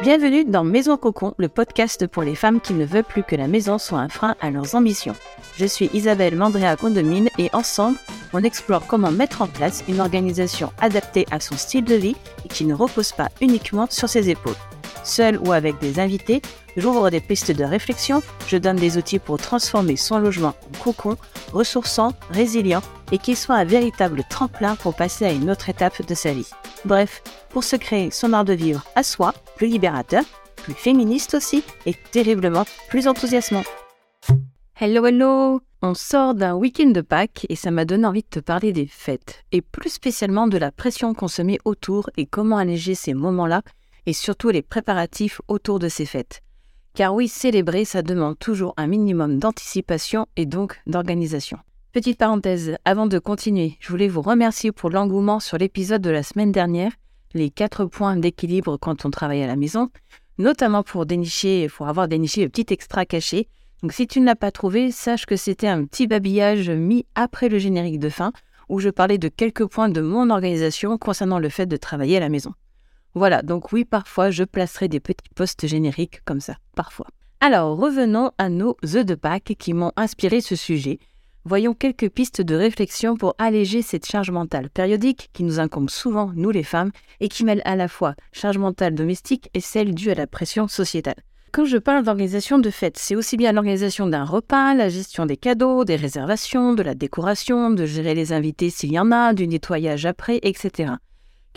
Bienvenue dans Maison Cocon, le podcast pour les femmes qui ne veulent plus que la maison soit un frein à leurs ambitions. Je suis Isabelle Mandrea Condomine et ensemble, on explore comment mettre en place une organisation adaptée à son style de vie et qui ne repose pas uniquement sur ses épaules. Seul ou avec des invités, j'ouvre des pistes de réflexion, je donne des outils pour transformer son logement en cocon, ressourçant, résilient et qui soit un véritable tremplin pour passer à une autre étape de sa vie. Bref, pour se créer son art de vivre à soi, plus libérateur, plus féministe aussi et terriblement plus enthousiasmant. Hello, hello On sort d'un week-end de Pâques et ça m'a donné envie de te parler des fêtes, et plus spécialement de la pression qu'on se met autour et comment alléger ces moments-là, et surtout les préparatifs autour de ces fêtes. Car oui, célébrer, ça demande toujours un minimum d'anticipation et donc d'organisation. Petite parenthèse, avant de continuer, je voulais vous remercier pour l'engouement sur l'épisode de la semaine dernière, les quatre points d'équilibre quand on travaille à la maison, notamment pour dénicher, pour avoir déniché le petit extra caché. Donc si tu ne l'as pas trouvé, sache que c'était un petit babillage mis après le générique de fin, où je parlais de quelques points de mon organisation concernant le fait de travailler à la maison. Voilà, donc oui, parfois je placerai des petits postes génériques comme ça, parfois. Alors revenons à nos œufs de Pâques qui m'ont inspiré ce sujet voyons quelques pistes de réflexion pour alléger cette charge mentale périodique qui nous incombe souvent, nous les femmes, et qui mêle à la fois charge mentale domestique et celle due à la pression sociétale. Quand je parle d'organisation de fête, c'est aussi bien l'organisation d'un repas, la gestion des cadeaux, des réservations, de la décoration, de gérer les invités s'il y en a, du nettoyage après, etc.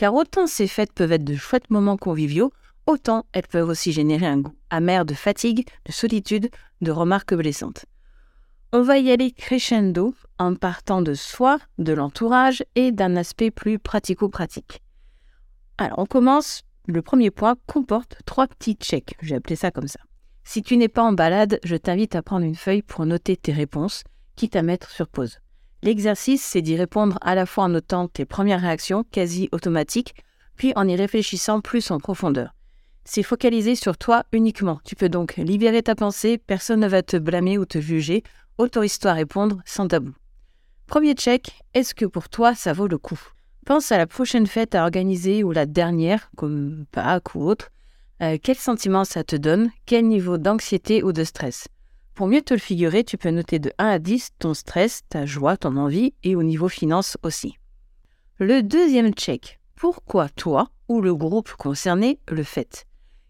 Car autant ces fêtes peuvent être de chouettes moments conviviaux, autant elles peuvent aussi générer un goût amer de fatigue, de solitude, de remarques blessantes. On va y aller crescendo en partant de soi, de l'entourage et d'un aspect plus pratico-pratique. Alors on commence, le premier point comporte trois petits checks, j'ai appelé ça comme ça. Si tu n'es pas en balade, je t'invite à prendre une feuille pour noter tes réponses, quitte à mettre sur pause. L'exercice, c'est d'y répondre à la fois en notant tes premières réactions quasi automatiques, puis en y réfléchissant plus en profondeur. C'est focalisé sur toi uniquement. Tu peux donc libérer ta pensée, personne ne va te blâmer ou te juger, autorise-toi à répondre sans tabou. Premier check, est-ce que pour toi ça vaut le coup? Pense à la prochaine fête à organiser ou la dernière, comme Pâques ou autre. Euh, quel sentiment ça te donne? Quel niveau d'anxiété ou de stress? Pour mieux te le figurer, tu peux noter de 1 à 10 ton stress, ta joie, ton envie et au niveau finance aussi. Le deuxième check, pourquoi toi ou le groupe concerné le fête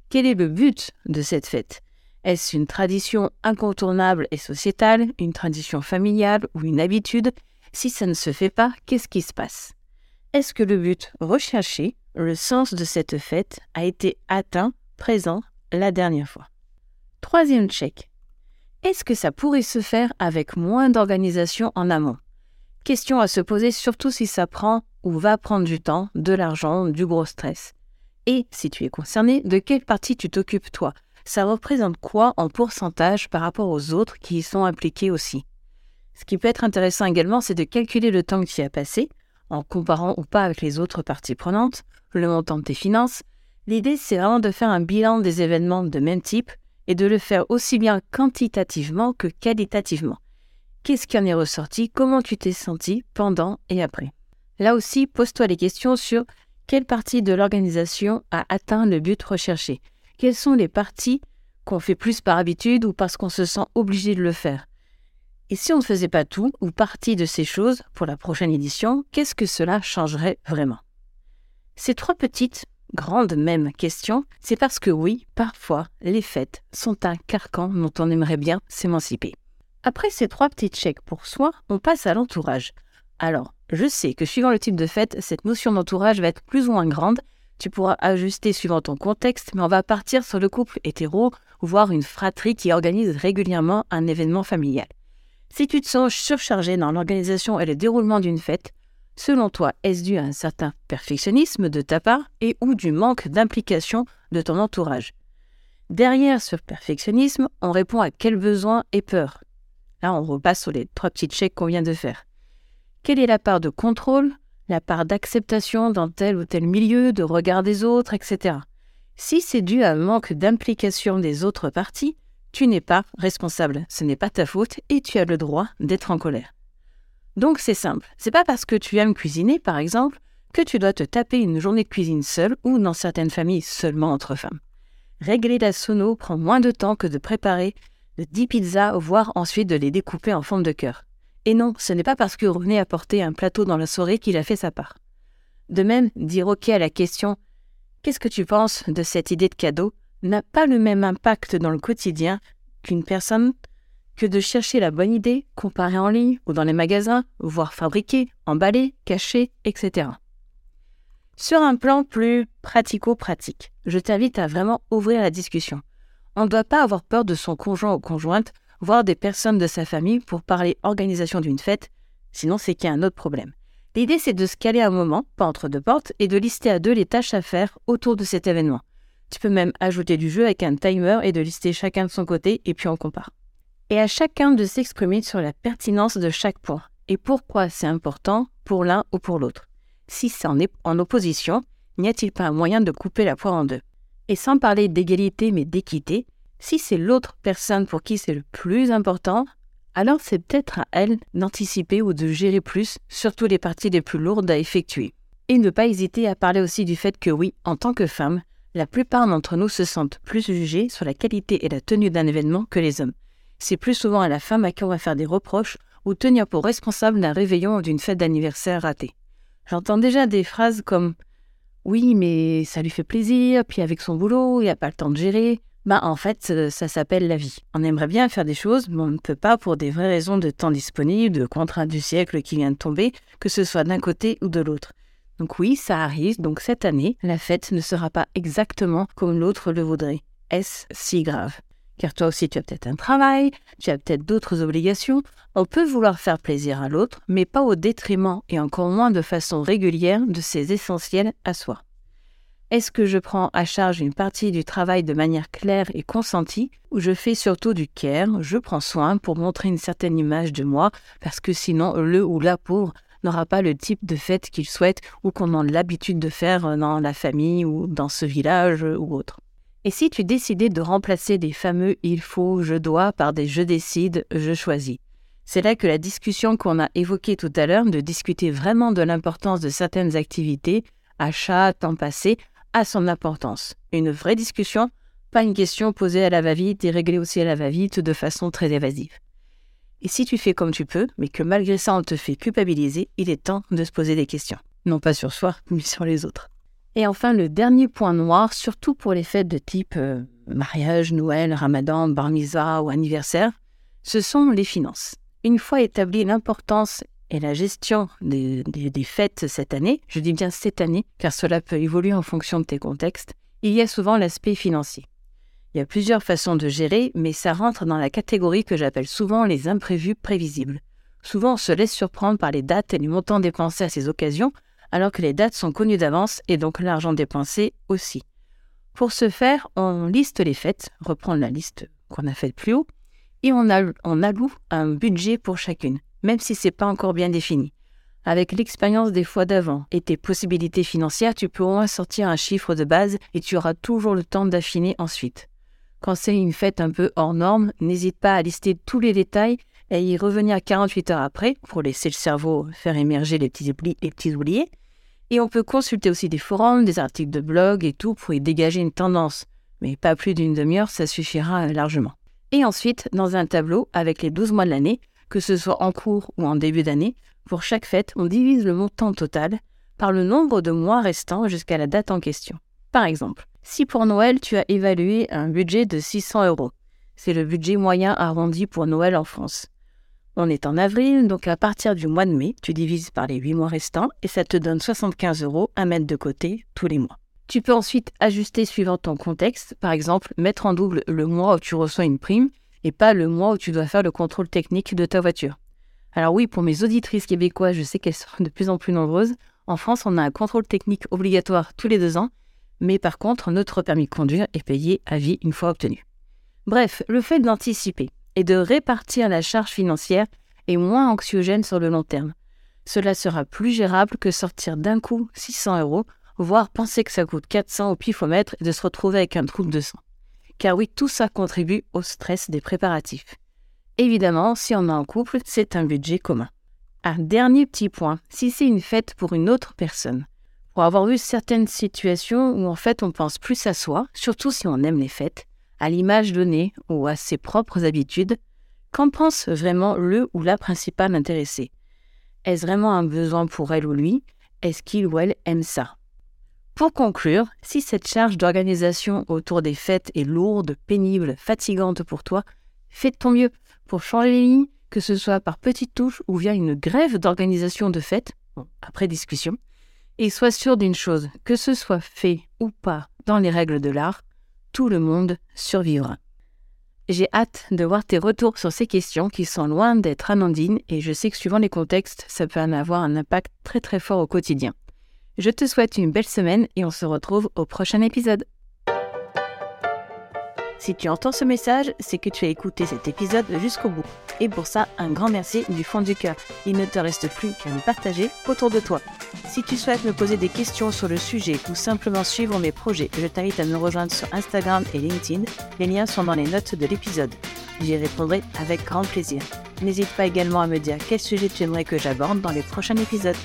Quel est le but de cette fête? Est-ce une tradition incontournable et sociétale, une tradition familiale ou une habitude? Si ça ne se fait pas, qu'est-ce qui se passe? Est-ce que le but recherché, le sens de cette fête, a été atteint, présent, la dernière fois? Troisième check. Est-ce que ça pourrait se faire avec moins d'organisation en amont? Question à se poser surtout si ça prend ou va prendre du temps, de l'argent, du gros stress. Et si tu es concerné, de quelle partie tu t'occupes toi? Ça représente quoi en pourcentage par rapport aux autres qui y sont impliqués aussi? Ce qui peut être intéressant également, c'est de calculer le temps que tu as passé, en comparant ou pas avec les autres parties prenantes, le montant de tes finances. L'idée, c'est vraiment de faire un bilan des événements de même type et de le faire aussi bien quantitativement que qualitativement. Qu'est-ce qui en est ressorti? Comment tu t'es senti pendant et après? Là aussi, pose-toi les questions sur quelle partie de l'organisation a atteint le but recherché. Quelles sont les parties qu'on fait plus par habitude ou parce qu'on se sent obligé de le faire? Et si on ne faisait pas tout ou partie de ces choses pour la prochaine édition, qu'est-ce que cela changerait vraiment? Ces trois petites, grandes même questions, c'est parce que oui, parfois, les fêtes sont un carcan dont on aimerait bien s'émanciper. Après ces trois petits checks pour soi, on passe à l'entourage. Alors, je sais que suivant le type de fête, cette notion d'entourage va être plus ou moins grande, tu pourras ajuster suivant ton contexte, mais on va partir sur le couple hétéro, voire une fratrie qui organise régulièrement un événement familial. Si tu te sens surchargé dans l'organisation et le déroulement d'une fête, selon toi, est-ce dû à un certain perfectionnisme de ta part et ou du manque d'implication de ton entourage? Derrière ce perfectionnisme, on répond à quel besoin et peur? Là, on repasse sur les trois petits checks qu'on vient de faire. Quelle est la part de contrôle, la part d'acceptation dans tel ou tel milieu, de regard des autres, etc. Si c'est dû à un manque d'implication des autres parties, tu n'es pas responsable, ce n'est pas ta faute et tu as le droit d'être en colère. Donc c'est simple, c'est pas parce que tu aimes cuisiner par exemple que tu dois te taper une journée de cuisine seule ou dans certaines familles seulement entre femmes. Régler la sono prend moins de temps que de préparer de 10 pizzas, voire ensuite de les découper en forme de cœur. Et non, ce n'est pas parce que René a porté un plateau dans la soirée qu'il a fait sa part. De même, dire OK à la question Qu'est-ce que tu penses de cette idée de cadeau? n'a pas le même impact dans le quotidien qu'une personne que de chercher la bonne idée, comparer en ligne ou dans les magasins, voire fabriquer, emballer, cacher, etc. Sur un plan plus pratico-pratique, je t'invite à vraiment ouvrir la discussion. On ne doit pas avoir peur de son conjoint ou conjointe, voire des personnes de sa famille pour parler organisation d'une fête, sinon c'est qu'il y a un autre problème. L'idée c'est de se caler un moment, pas entre deux portes, et de lister à deux les tâches à faire autour de cet événement. Tu peux même ajouter du jeu avec un timer et de lister chacun de son côté et puis on compare. Et à chacun de s'exprimer sur la pertinence de chaque point et pourquoi c'est important pour l'un ou pour l'autre. Si c'est en, en opposition, n'y a-t-il pas un moyen de couper la poire en deux? Et sans parler d'égalité mais d'équité, si c'est l'autre personne pour qui c'est le plus important, alors c'est peut-être à elle d'anticiper ou de gérer plus, surtout les parties les plus lourdes à effectuer. Et ne pas hésiter à parler aussi du fait que oui, en tant que femme, la plupart d'entre nous se sentent plus jugés sur la qualité et la tenue d'un événement que les hommes. C'est plus souvent à la femme à qui on va faire des reproches ou tenir pour responsable d'un réveillon ou d'une fête d'anniversaire ratée. J'entends déjà des phrases comme Oui, mais ça lui fait plaisir, puis avec son boulot, il n'a pas le temps de gérer. Ben, en fait, euh, ça s'appelle la vie. On aimerait bien faire des choses, mais on ne peut pas pour des vraies raisons de temps disponible, de contraintes du siècle qui vient de tomber, que ce soit d'un côté ou de l'autre. Donc oui, ça arrive, donc cette année, la fête ne sera pas exactement comme l'autre le voudrait. Est-ce si grave? Car toi aussi tu as peut-être un travail, tu as peut-être d'autres obligations. On peut vouloir faire plaisir à l'autre, mais pas au détriment et encore moins de façon régulière de ses essentiels à soi. Est-ce que je prends à charge une partie du travail de manière claire et consentie, ou je fais surtout du care, je prends soin pour montrer une certaine image de moi, parce que sinon le ou la pauvre n'aura pas le type de fête qu'il souhaite ou qu'on a l'habitude de faire dans la famille ou dans ce village ou autre. Et si tu décidais de remplacer les fameux il faut, je dois par des je décide, je choisis C'est là que la discussion qu'on a évoquée tout à l'heure, de discuter vraiment de l'importance de certaines activités, achat, temps passé, a son importance. Une vraie discussion, pas une question posée à la va-vite et réglée aussi à la va-vite de façon très évasive. Et si tu fais comme tu peux, mais que malgré ça on te fait culpabiliser, il est temps de se poser des questions. Non pas sur soi, mais sur les autres. Et enfin, le dernier point noir, surtout pour les fêtes de type euh, mariage, Noël, Ramadan, Bar ou anniversaire, ce sont les finances. Une fois établie l'importance et la gestion des, des, fêtes cette année, je dis bien cette année, car cela peut évoluer en fonction de tes contextes, il y a souvent l'aspect financier. Il y a plusieurs façons de gérer, mais ça rentre dans la catégorie que j'appelle souvent les imprévus prévisibles. Souvent, on se laisse surprendre par les dates et les montants dépensés à ces occasions, alors que les dates sont connues d'avance et donc l'argent dépensé aussi. Pour ce faire, on liste les fêtes, reprendre la liste qu'on a faite plus haut, et on, alloue un budget pour chacune, même si ce n'est pas encore bien défini. Avec l'expérience des fois d'avant et tes possibilités financières, tu peux au moins sortir un chiffre de base et tu auras toujours le temps d'affiner ensuite. Quand c'est une fête un peu hors norme, n'hésite pas à lister tous les détails et y revenir 48 heures après pour laisser le cerveau faire émerger les petits, les petits oubliés et on peut consulter aussi des forums, des articles de blog et tout pour y dégager une tendance. Mais pas plus d'une demi-heure, ça suffira largement. Et ensuite, dans un tableau avec les 12 mois de l'année, que ce soit en cours ou en début d'année, pour chaque fête, on divise le montant total par le nombre de mois restants jusqu'à la date en question. Par exemple, si pour Noël tu as évalué un budget de 600 euros, c'est le budget moyen arrondi pour Noël en France. On est en avril, donc à partir du mois de mai, tu divises par les 8 mois restants et ça te donne 75 euros à mettre de côté tous les mois. Tu peux ensuite ajuster suivant ton contexte, par exemple mettre en double le mois où tu reçois une prime et pas le mois où tu dois faire le contrôle technique de ta voiture. Alors oui, pour mes auditrices québécoises, je sais qu'elles sont de plus en plus nombreuses. En France, on a un contrôle technique obligatoire tous les deux ans, mais par contre, notre permis de conduire est payé à vie une fois obtenu. Bref, le fait d'anticiper, et de répartir la charge financière est moins anxiogène sur le long terme. Cela sera plus gérable que sortir d'un coup 600 euros, voire penser que ça coûte 400 au pifomètre et de se retrouver avec un trou de 200. Car oui, tout ça contribue au stress des préparatifs. Évidemment, si on est en couple, c'est un budget commun. Un dernier petit point, si c'est une fête pour une autre personne, pour avoir vu certaines situations où en fait on pense plus à soi, surtout si on aime les fêtes, à l'image donnée ou à ses propres habitudes, qu'en pense vraiment le ou la principale intéressée? Est-ce vraiment un besoin pour elle ou lui? Est-ce qu'il ou elle aime ça? Pour conclure, si cette charge d'organisation autour des fêtes est lourde, pénible, fatigante pour toi, fais de ton mieux. Pour changer les lignes, que ce soit par petites touches ou via une grève d'organisation de fêtes, après discussion. Et sois sûr d'une chose, que ce soit fait ou pas dans les règles de l'art, tout le monde survivra. J'ai hâte de voir tes retours sur ces questions qui sont loin d'être anodines et je sais que suivant les contextes, ça peut en avoir un impact très très fort au quotidien. Je te souhaite une belle semaine et on se retrouve au prochain épisode. Si tu entends ce message, c'est que tu as écouté cet épisode jusqu'au bout. Et pour ça, un grand merci du fond du cœur. Il ne te reste plus qu'à me partager autour de toi. Si tu souhaites me poser des questions sur le sujet ou simplement suivre mes projets, je t'invite à me rejoindre sur Instagram et LinkedIn. Les liens sont dans les notes de l'épisode. J'y répondrai avec grand plaisir. N'hésite pas également à me dire quel sujet tu aimerais que j'aborde dans les prochains épisodes.